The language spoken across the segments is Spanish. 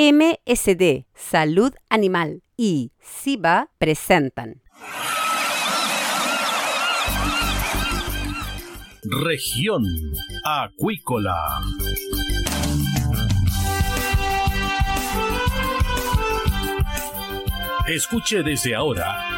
MSD, Salud Animal y SIBA presentan. Región Acuícola. Escuche desde ahora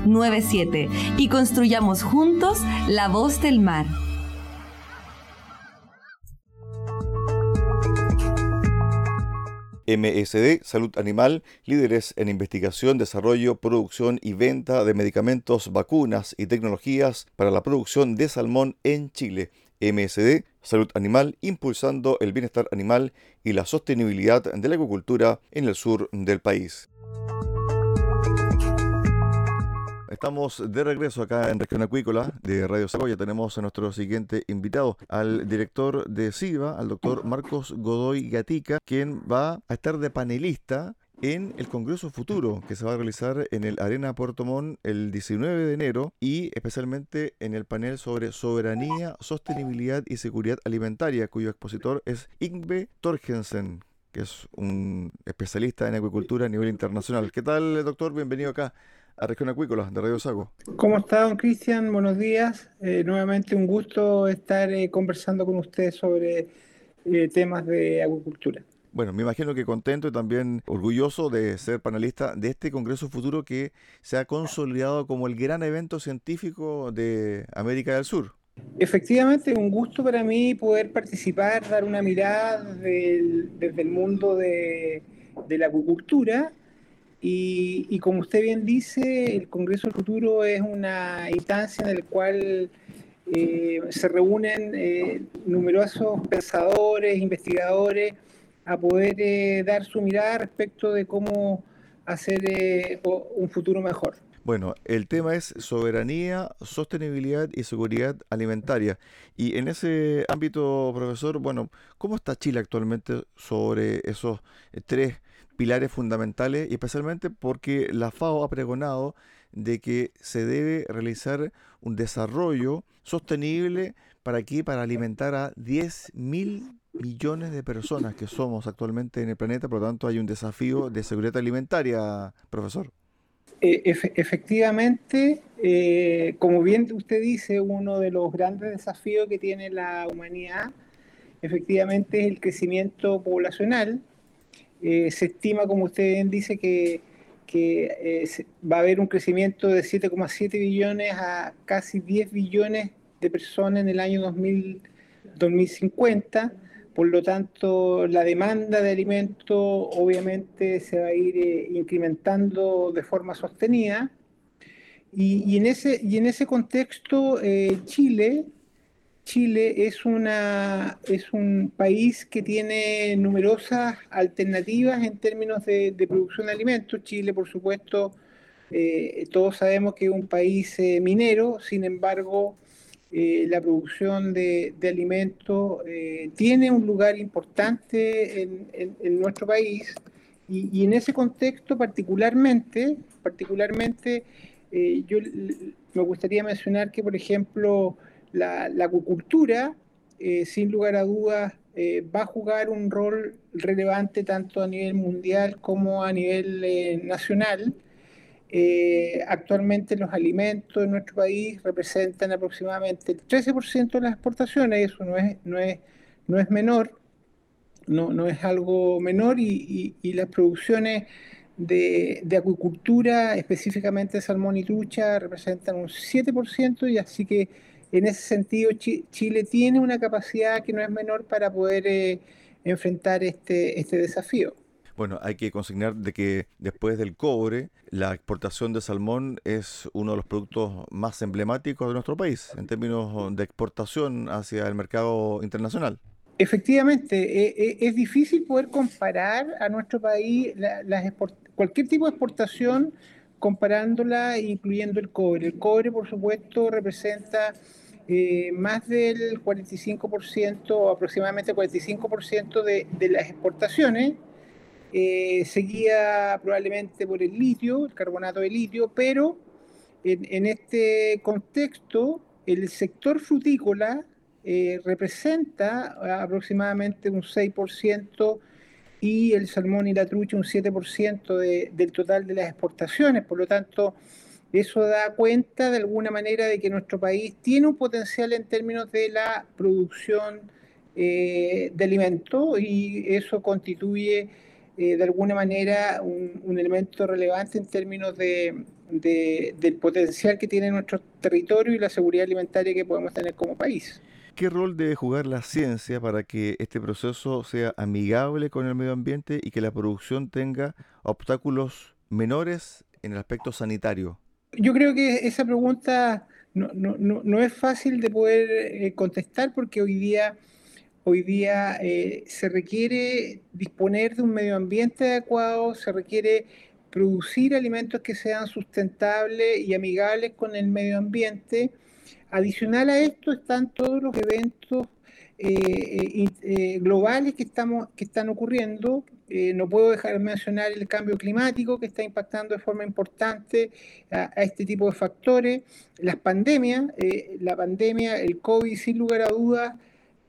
97 y construyamos juntos la voz del mar. MSD, Salud Animal, líderes en investigación, desarrollo, producción y venta de medicamentos, vacunas y tecnologías para la producción de salmón en Chile. MSD, Salud Animal, impulsando el bienestar animal y la sostenibilidad de la agricultura en el sur del país. Estamos de regreso acá en Región Acuícola de Radio Ya Tenemos a nuestro siguiente invitado, al director de SIVA, al doctor Marcos Godoy Gatica, quien va a estar de panelista en el Congreso Futuro que se va a realizar en el Arena Puerto Montt el 19 de enero y especialmente en el panel sobre soberanía, sostenibilidad y seguridad alimentaria, cuyo expositor es Ingve Torgensen, que es un especialista en acuicultura a nivel internacional. ¿Qué tal, doctor? Bienvenido acá a Región Acuícola de Radio Sago. ¿Cómo está, don Cristian? Buenos días. Eh, nuevamente un gusto estar eh, conversando con usted sobre eh, temas de acuicultura. Bueno, me imagino que contento y también orgulloso de ser panelista de este Congreso Futuro que se ha consolidado como el gran evento científico de América del Sur. Efectivamente, un gusto para mí poder participar, dar una mirada desde el mundo de, de la acuicultura y, como usted bien dice, el Congreso del Futuro es una instancia en la cual eh, se reúnen eh, numerosos pensadores, investigadores, a poder eh, dar su mirada respecto de cómo hacer un futuro mejor. Bueno, el tema es soberanía, sostenibilidad y seguridad alimentaria. Y en ese ámbito, profesor, bueno, ¿cómo está Chile actualmente sobre esos tres pilares fundamentales y especialmente porque la FAO ha pregonado de que se debe realizar un desarrollo sostenible para aquí, para alimentar a 10 mil millones de personas que somos actualmente en el planeta, por lo tanto hay un desafío de seguridad alimentaria, profesor. Eh, efectivamente, eh, como bien usted dice, uno de los grandes desafíos que tiene la humanidad efectivamente es el crecimiento poblacional eh, se estima, como usted dice, que, eh, va a haber un crecimiento de 7,7 billones a casi 10 billones de personas en el año 2050, por lo tanto la demanda de alimentos obviamente se va a ir eh, incrementando de forma sostenida. Y en ese contexto, Chile Chile es, una, es un país que tiene numerosas alternativas en términos de, producción de alimentos. Chile, por supuesto, eh, todos sabemos que es un país eh, minero, sin embargo, eh, la producción de, alimentos tiene un lugar importante en, nuestro país y, en ese contexto particularmente, particularmente yo me gustaría mencionar que, por ejemplo, la, acuicultura, eh, sin lugar a dudas, eh, va a jugar un rol relevante tanto a nivel mundial como a nivel eh, nacional. actualmente los alimentos en nuestro país representan aproximadamente el 13% de las exportaciones, eso no es, no es, no es menor, no, no es algo menor y, las producciones de, de, acuicultura, específicamente salmón y trucha, representan un 7% y así que en ese sentido, Chile tiene una capacidad que no es menor para poder eh, enfrentar este, este desafío. Bueno, hay que consignar de que después del cobre, la exportación de salmón es uno de los productos más emblemáticos de nuestro país en términos de exportación hacia el mercado internacional. Efectivamente, e, e, es difícil poder comparar a nuestro país cualquier tipo de exportación comparándola incluyendo el cobre. El cobre, por supuesto, representa eh, más del 45% o aproximadamente 45% de, las exportaciones, eh, seguía probablemente por el litio, el carbonato de litio, pero en, este contexto el sector frutícola eh, representa aproximadamente un 6% y el salmón y la trucha un 7% del total de las exportaciones. Por lo tanto, eso da cuenta de alguna manera de que nuestro país tiene un potencial en términos de la producción eh, de alimentos y eso constituye eh, de alguna manera un, elemento relevante en términos de, del potencial que tiene nuestro territorio y la seguridad alimentaria que podemos tener como país. ¿Qué rol debe jugar la ciencia para que este proceso sea amigable con el medio ambiente y que la producción tenga obstáculos menores en el aspecto sanitario? Yo creo que esa pregunta no, es fácil de poder eh, contestar porque hoy día, hoy día eh, se requiere disponer de un medio ambiente adecuado, se requiere producir alimentos que sean sustentables y amigables con el medio ambiente. Adicional a esto están todos los eventos eh, globales que, estamos, que están ocurriendo, eh, no puedo dejar de mencionar el cambio climático que está impactando de forma importante a, este tipo de factores, las pandemias, eh, la pandemia, el COVID sin lugar a dudas,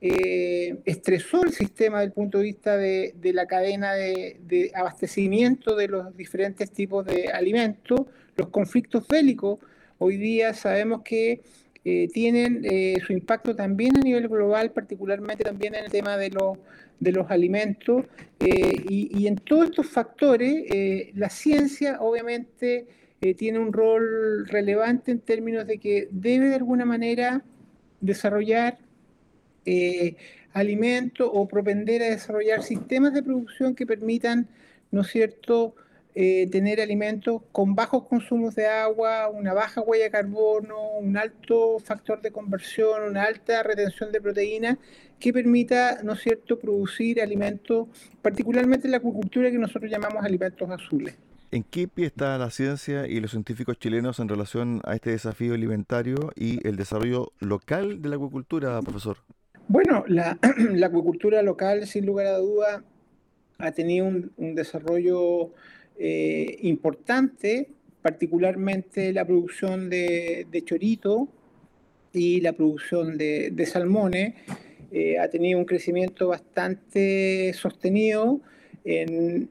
eh, estresó el sistema desde el punto de vista de, la cadena de, de, abastecimiento de los diferentes tipos de alimentos, los conflictos bélicos. Hoy día sabemos que tienen su impacto también a nivel global, particularmente también en el tema de los de los alimentos eh, y, en todos estos factores eh, la ciencia obviamente eh, tiene un rol relevante en términos de que debe de alguna manera desarrollar alimentos o propender a desarrollar sistemas de producción que permitan, ¿no es cierto?, tener alimentos con bajos consumos de agua, una baja huella de carbono, un alto factor de conversión, una alta retención de proteínas que permita, ¿no es cierto?, producir alimentos, particularmente en la acuicultura que nosotros llamamos alimentos azules. ¿En qué pie está la ciencia y los científicos chilenos en relación a este desafío alimentario y el desarrollo local de la acuicultura, profesor? Bueno, la, acuicultura local, sin lugar a duda, ha tenido un, desarrollo eh, importante, particularmente la producción de, chorito y la producción de, salmones eh, ha tenido un crecimiento bastante sostenido. En,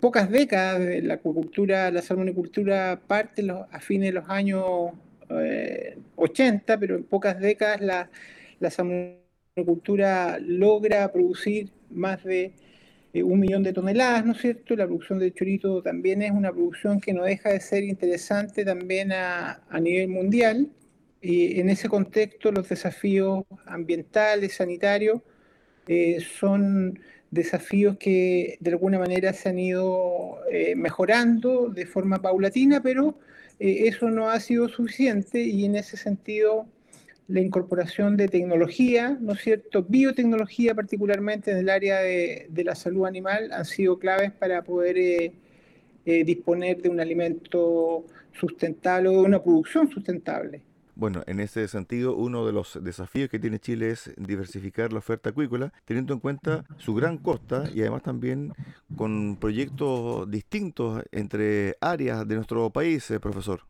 pocas décadas, la acuicultura, la salmonicultura parte a fines de los años 80, eh, pero en pocas décadas la, la salmonicultura logra producir más de eh, un millón de toneladas, ¿no es cierto? La producción de chorito también es una producción que no deja de ser interesante también a, a nivel mundial. Y en ese contexto, los desafíos ambientales, sanitarios, eh, son desafíos que de alguna manera se han ido eh, mejorando de forma paulatina, pero eh, eso no ha sido suficiente y en ese sentido la incorporación de tecnología, ¿no es cierto? Biotecnología particularmente en el área de, la salud animal han sido claves para poder disponer de un alimento sustentable o de una producción sustentable. Bueno, en ese sentido, uno de los desafíos que tiene Chile es diversificar la oferta acuícola, teniendo en cuenta su gran costa y además también con proyectos distintos entre áreas de nuestro país, eh, profesor.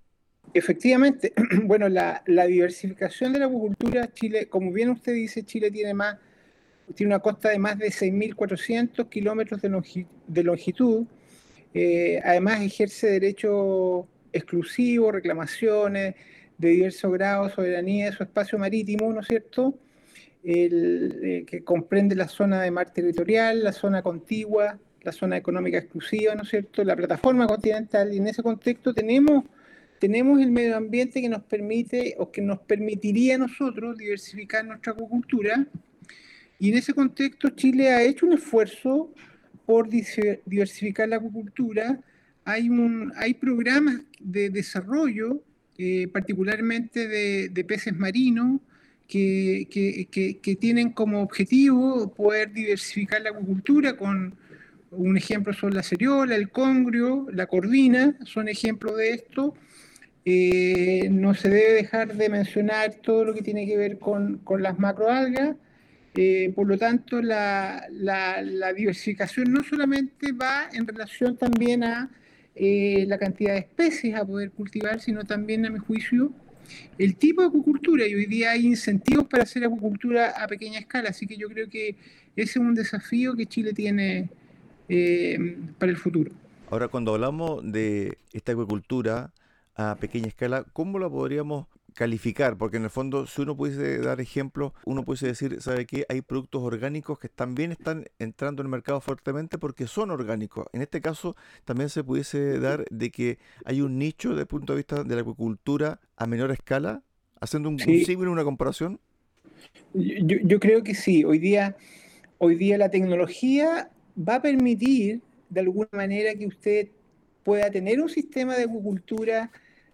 Efectivamente, bueno, la, diversificación de la acuicultura, Chile, como bien usted dice, Chile tiene más, tiene una costa de más de 6.400 kilómetros de, longitud. Eh, además, ejerce derecho exclusivo, reclamaciones, de diversos grados, soberanía de su espacio marítimo, ¿no es cierto? El, eh, que comprende la zona de mar territorial, la zona contigua, la zona económica exclusiva, ¿no es cierto? La plataforma continental, y en ese contexto tenemos, tenemos el medio ambiente que nos permite o que nos permitiría a nosotros diversificar nuestra acuicultura, y en ese contexto Chile ha hecho un esfuerzo por diversificar la acuicultura. Hay, un, hay programas de desarrollo eh, particularmente de, peces marinos, que, tienen como objetivo poder diversificar la acuicultura con, un ejemplo son la ceriola, el congrio, la cordina, son ejemplos de esto. Eh, no se debe dejar de mencionar todo lo que tiene que ver con, las macroalgas. Eh, por lo tanto, la, la, diversificación no solamente va en relación también a eh, la cantidad de especies a poder cultivar, sino también, a mi juicio, el tipo de acuicultura. Y hoy día hay incentivos para hacer acuicultura a pequeña escala, así que yo creo que ese es un desafío que Chile tiene eh, para el futuro. Ahora, cuando hablamos de esta acuicultura a pequeña escala, ¿cómo la podríamos calificar, porque en el fondo, si uno pudiese dar ejemplos, uno pudiese decir, ¿sabe qué? Hay productos orgánicos que también están entrando en el mercado fuertemente porque son orgánicos. En este caso, también se pudiese dar de que hay un nicho desde el punto de vista de la acuicultura a menor escala, haciendo un, sí. una comparación. Yo, yo, creo que sí. Hoy día, hoy día la tecnología va a permitir, de alguna manera, que usted pueda tener un sistema de acuicultura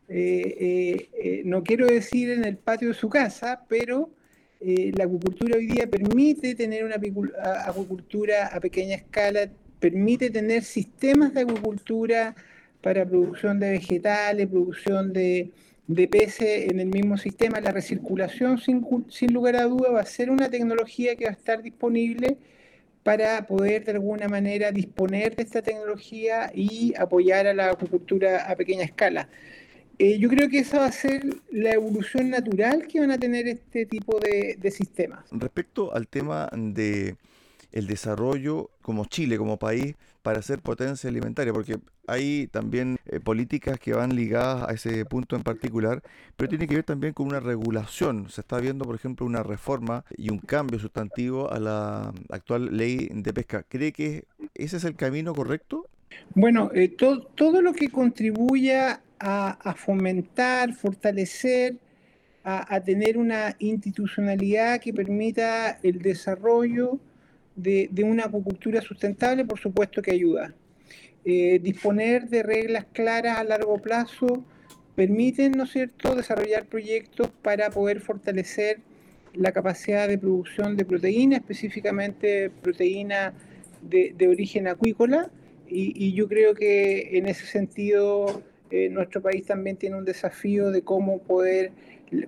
eh, eh, eh, no quiero decir en el patio de su casa, pero la acuicultura hoy día permite tener una acuicultura a pequeña escala, permite tener sistemas de acuicultura para producción de vegetales, producción de, peces en el mismo sistema. La recirculación, sin, sin lugar a duda, va a ser una tecnología que va a estar disponible para poder de alguna manera disponer de esta tecnología y apoyar a la acuicultura a pequeña escala. Eh, yo creo que esa va a ser la evolución natural que van a tener este tipo de, sistemas. Respecto al tema de el desarrollo como Chile, como país, para ser potencia alimentaria, porque hay también eh, políticas que van ligadas a ese punto en particular, pero tiene que ver también con una regulación. Se está viendo, por ejemplo, una reforma y un cambio sustantivo a la actual ley de pesca. ¿Cree que ese es el camino correcto? Bueno, eh, todo lo que contribuya a, fomentar, fortalecer, a, tener una institucionalidad que permita el desarrollo de, una acuicultura sustentable, por supuesto que ayuda. Eh, disponer de reglas claras a largo plazo permiten, ¿no es cierto?, desarrollar proyectos para poder fortalecer la capacidad de producción de proteína, específicamente proteína de, origen acuícola, y, yo creo que en ese sentido eh, nuestro país también tiene un desafío de cómo poder,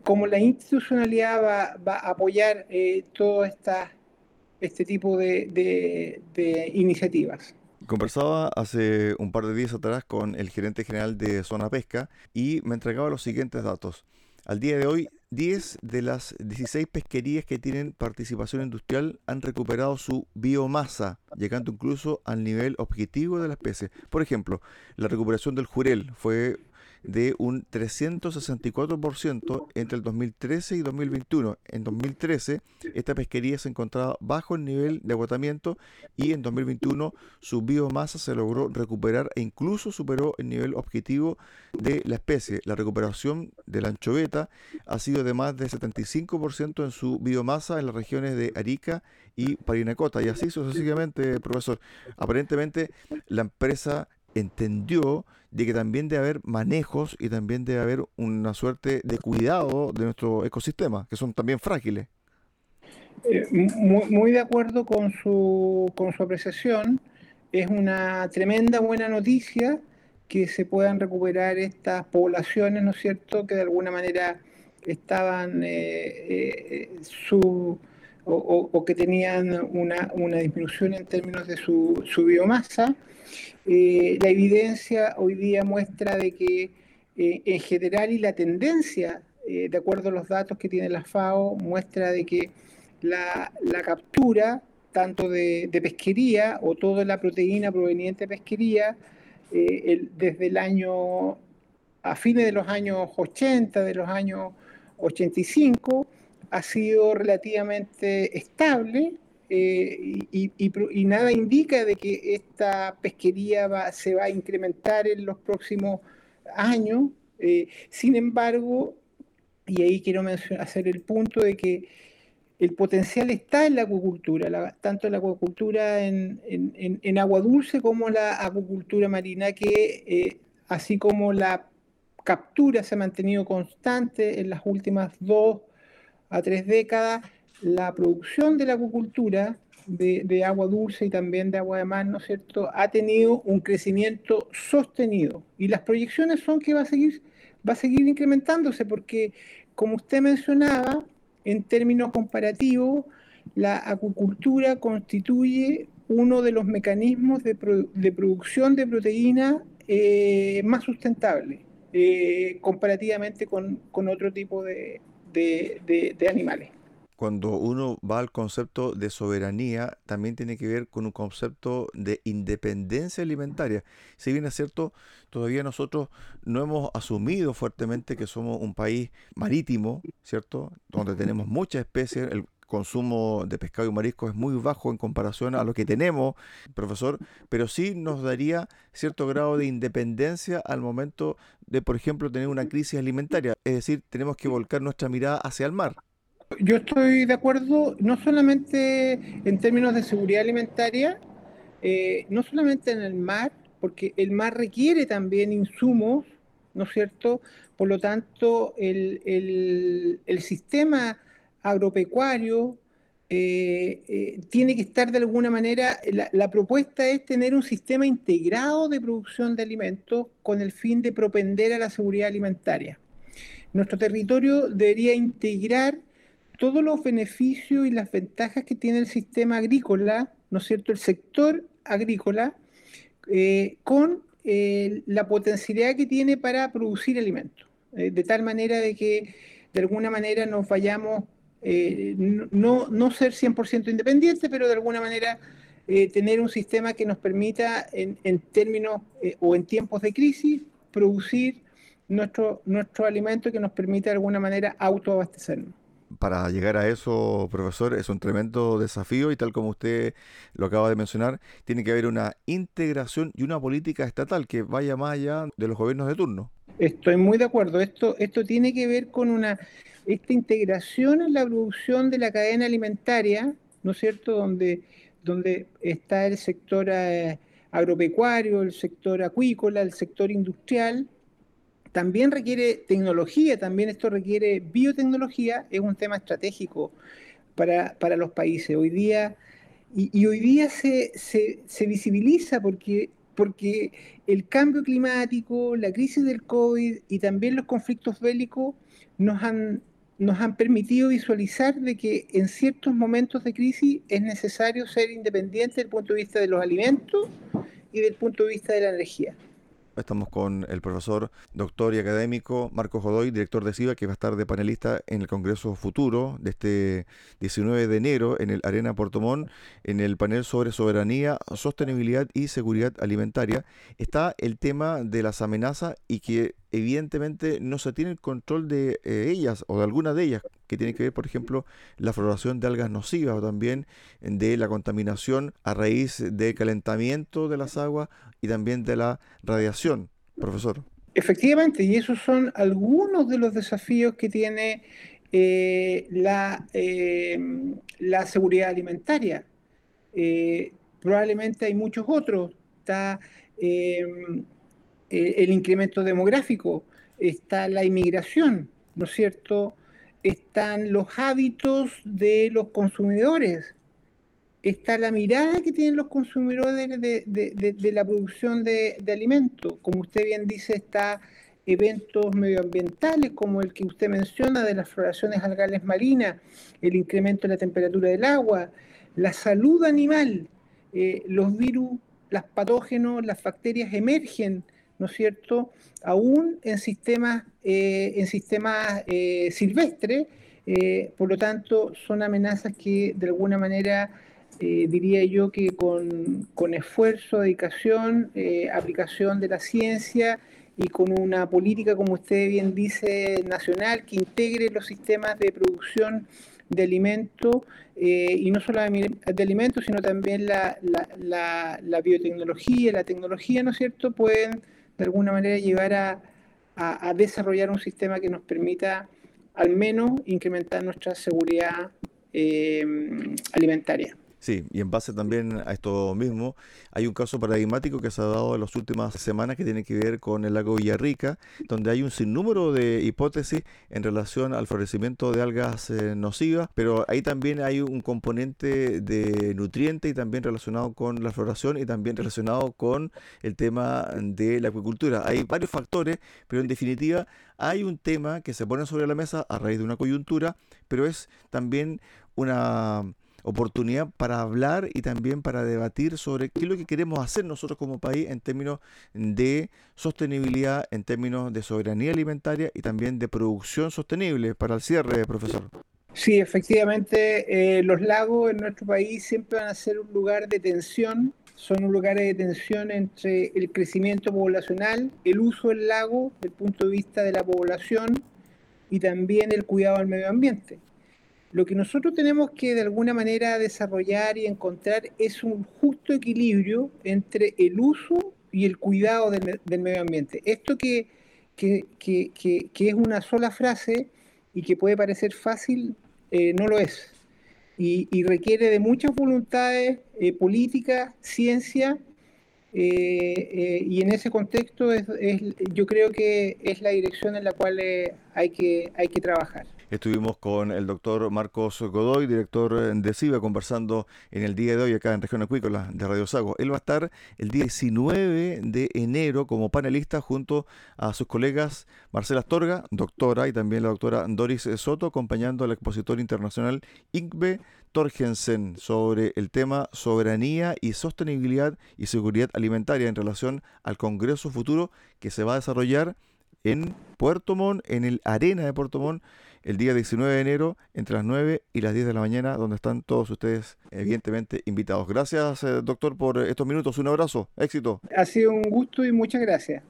cómo la institucionalidad va, a apoyar eh, todo esta, este tipo de, iniciativas. Conversaba hace un par de días atrás con el gerente general de Zona Pesca y me entregaba los siguientes datos. Al día de hoy, 10 de las 16 pesquerías que tienen participación industrial han recuperado su biomasa, llegando incluso al nivel objetivo de la especie. Por ejemplo, la recuperación del jurel fue de un 364% entre el 2013 y 2021. En 2013 esta pesquería se encontraba bajo el nivel de agotamiento y en 2021 su biomasa se logró recuperar e incluso superó el nivel objetivo de la especie. La recuperación de la anchoveta ha sido de más de 75% en su biomasa en las regiones de Arica y Parinacota y así sucesivamente, profesor. Aparentemente la empresa entendió de que también debe haber manejos y también debe haber una suerte de cuidado de nuestro ecosistema, que son también frágiles. Eh, muy, de acuerdo con su, con su apreciación. Es una tremenda buena noticia que se puedan recuperar estas poblaciones, ¿no es cierto?, que de alguna manera estaban eh, eh, su, o, que tenían una, una, disminución en términos de su, su biomasa. Eh, la evidencia hoy día muestra de que eh, en general y la tendencia, eh, de acuerdo a los datos que tiene la FAO, muestra de que la, captura tanto de, pesquería o toda la proteína proveniente de pesquería, desde el año, a fines de los años 80, de los años 85, ha sido relativamente estable eh, y, nada indica de que esta pesquería se va a incrementar en los próximos años. Eh, sin embargo, y ahí quiero hacer el punto de que el potencial está en la acuicultura, tanto en la acuicultura en, agua dulce como la acuicultura marina, que eh, así como la captura se ha mantenido constante en las últimas dos a tres décadas, la producción de la acuicultura de, agua dulce y también de agua de mar, ¿no es cierto?, ha tenido un crecimiento sostenido. Y las proyecciones son que va a seguir, va a seguir incrementándose porque, como usted mencionaba, en términos comparativos, la acuicultura constituye uno de los mecanismos de, producción de proteína eh, más sustentable eh, comparativamente con, otro tipo de animales cuando uno va al concepto de soberanía, también tiene que ver con un concepto de independencia alimentaria. Si bien es cierto, todavía nosotros no hemos asumido fuertemente que somos un país marítimo, ¿cierto? Donde tenemos muchas especies, el consumo de pescado y marisco es muy bajo en comparación a lo que tenemos, profesor, pero sí nos daría cierto grado de independencia al momento de, por ejemplo, tener una crisis alimentaria. Es decir, tenemos que volcar nuestra mirada hacia el mar. Yo estoy de acuerdo, no solamente en términos de seguridad alimentaria, eh, no solamente en el mar, porque el mar requiere también insumos, ¿no es cierto? Por lo tanto, el, sistema agropecuario eh, eh, tiene que estar de alguna manera, la, propuesta es tener un sistema integrado de producción de alimentos con el fin de propender a la seguridad alimentaria. Nuestro territorio debería integrar todos los beneficios y las ventajas que tiene el sistema agrícola, ¿no es cierto?, el sector agrícola, eh, con eh, la potencialidad que tiene para producir alimentos, eh, de tal manera de que de alguna manera nos vayamos, no, no ser 100% independientes, pero de alguna manera tener un sistema que nos permita en, en términos o en tiempos de crisis producir nuestro, nuestro alimento que nos permita de alguna manera autoabastecernos para llegar a eso, profesor, es un tremendo desafío y tal como usted lo acaba de mencionar, tiene que haber una integración y una política estatal que vaya más allá de los gobiernos de turno. Estoy muy de acuerdo. Esto, esto tiene que ver con una esta integración en la producción de la cadena alimentaria, ¿no es cierto? Donde, donde está el sector eh, agropecuario, el sector acuícola, el sector industrial, también requiere tecnología, también esto requiere biotecnología, es un tema estratégico para, los países. Hoy día, y, hoy día se, se, visibiliza porque, porque el cambio climático, la crisis del COVID y también los conflictos bélicos nos han, nos han permitido visualizar de que en ciertos momentos de crisis es necesario ser independiente desde el punto de vista de los alimentos y del punto de vista de la energía. Estamos con el profesor, doctor y académico Marcos Godoy, director de SIVA, que va a estar de panelista en el Congreso Futuro de este 19 de enero en el Arena Portomón, en el panel sobre soberanía, sostenibilidad y seguridad alimentaria. Está el tema de las amenazas y que evidentemente no se tiene el control de eh, ellas o de alguna de ellas, que tiene que ver, por ejemplo, la floración de algas nocivas o también de la contaminación a raíz del calentamiento de las aguas y también de la radiación, profesor. Efectivamente, y esos son algunos de los desafíos que tiene eh, la, eh, la seguridad alimentaria. probablemente hay muchos otros. Está eh, el incremento demográfico, está la inmigración, ¿no es cierto? Están los hábitos de los consumidores, está la mirada que tienen los consumidores de, la producción de, alimentos. Como usted bien dice, está eventos medioambientales como el que usted menciona de las floraciones algales marinas, el incremento de la temperatura del agua, la salud animal, eh, los virus, los patógenos, las bacterias emergen ¿no es cierto?, aún en sistemas, eh, en sistemas eh, silvestres, eh, por lo tanto son amenazas que de alguna manera diría yo que con, esfuerzo, dedicación, aplicación de la ciencia y con una política, como usted bien dice, nacional, que integre los sistemas de producción de alimentos, y no solo de alimentos, sino también la, la, la, biotecnología, la tecnología, ¿no es cierto?, pueden de alguna manera llevar a, desarrollar un sistema que nos permita al menos incrementar nuestra seguridad eh, alimentaria. Sí, y en base también a esto mismo, hay un caso paradigmático que se ha dado en las últimas semanas que tiene que ver con el lago Villarrica, donde hay un sinnúmero de hipótesis en relación al florecimiento de algas eh, nocivas, pero ahí también hay un componente de nutriente y también relacionado con la floración y también relacionado con el tema de la acuicultura. Hay varios factores, pero en definitiva hay un tema que se pone sobre la mesa a raíz de una coyuntura, pero es también una oportunidad para hablar y también para debatir sobre qué es lo que queremos hacer nosotros como país en términos de sostenibilidad, en términos de soberanía alimentaria y también de producción sostenible. Para el cierre, profesor. Sí, efectivamente, eh, los lagos en nuestro país siempre van a ser un lugar de tensión, son un lugar de tensión entre el crecimiento poblacional, el uso del lago desde el punto de vista de la población y también el cuidado del medio ambiente. Lo que nosotros tenemos que de alguna manera desarrollar y encontrar es un justo equilibrio entre el uso y el cuidado del, medio ambiente. Esto que, que, es una sola frase y que puede parecer fácil, eh, no lo es. Y, requiere de muchas voluntades eh, políticas, ciencia, eh, y en ese contexto yo creo que es la dirección en la cual hay, que, hay que trabajar. Estuvimos con el doctor Marcos Godoy, director de CIBA, conversando en el día de hoy acá en Región Acuícola de Radio Sago. Él va a estar el día 19 de enero como panelista junto a sus colegas Marcela Astorga, doctora, y también la doctora Doris Soto, acompañando al expositor internacional Ingbe Torgensen sobre el tema soberanía y sostenibilidad y seguridad alimentaria en relación al Congreso Futuro que se va a desarrollar en Puerto Montt, en el Arena de Puerto Montt, el día 19 de enero entre las 9 y las 10 de la mañana, donde están todos ustedes evidentemente invitados. Gracias, eh, doctor, por estos minutos. Un abrazo. Éxito. Ha sido un gusto y muchas gracias.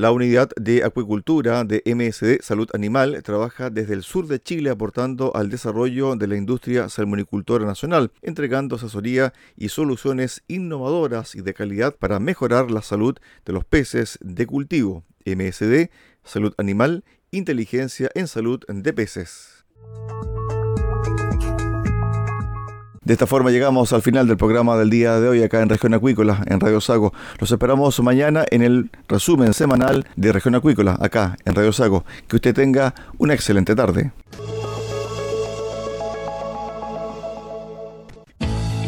La unidad de acuicultura de MSD Salud Animal trabaja desde el sur de Chile aportando al desarrollo de la industria salmonicultora nacional, entregando asesoría y soluciones innovadoras y de calidad para mejorar la salud de los peces de cultivo. MSD Salud Animal, Inteligencia en Salud de Peces. De esta forma llegamos al final del programa del día de hoy acá en Región Acuícola, en Radio Sago. Los esperamos mañana en el resumen semanal de Región Acuícola, acá en Radio Sago. Que usted tenga una excelente tarde.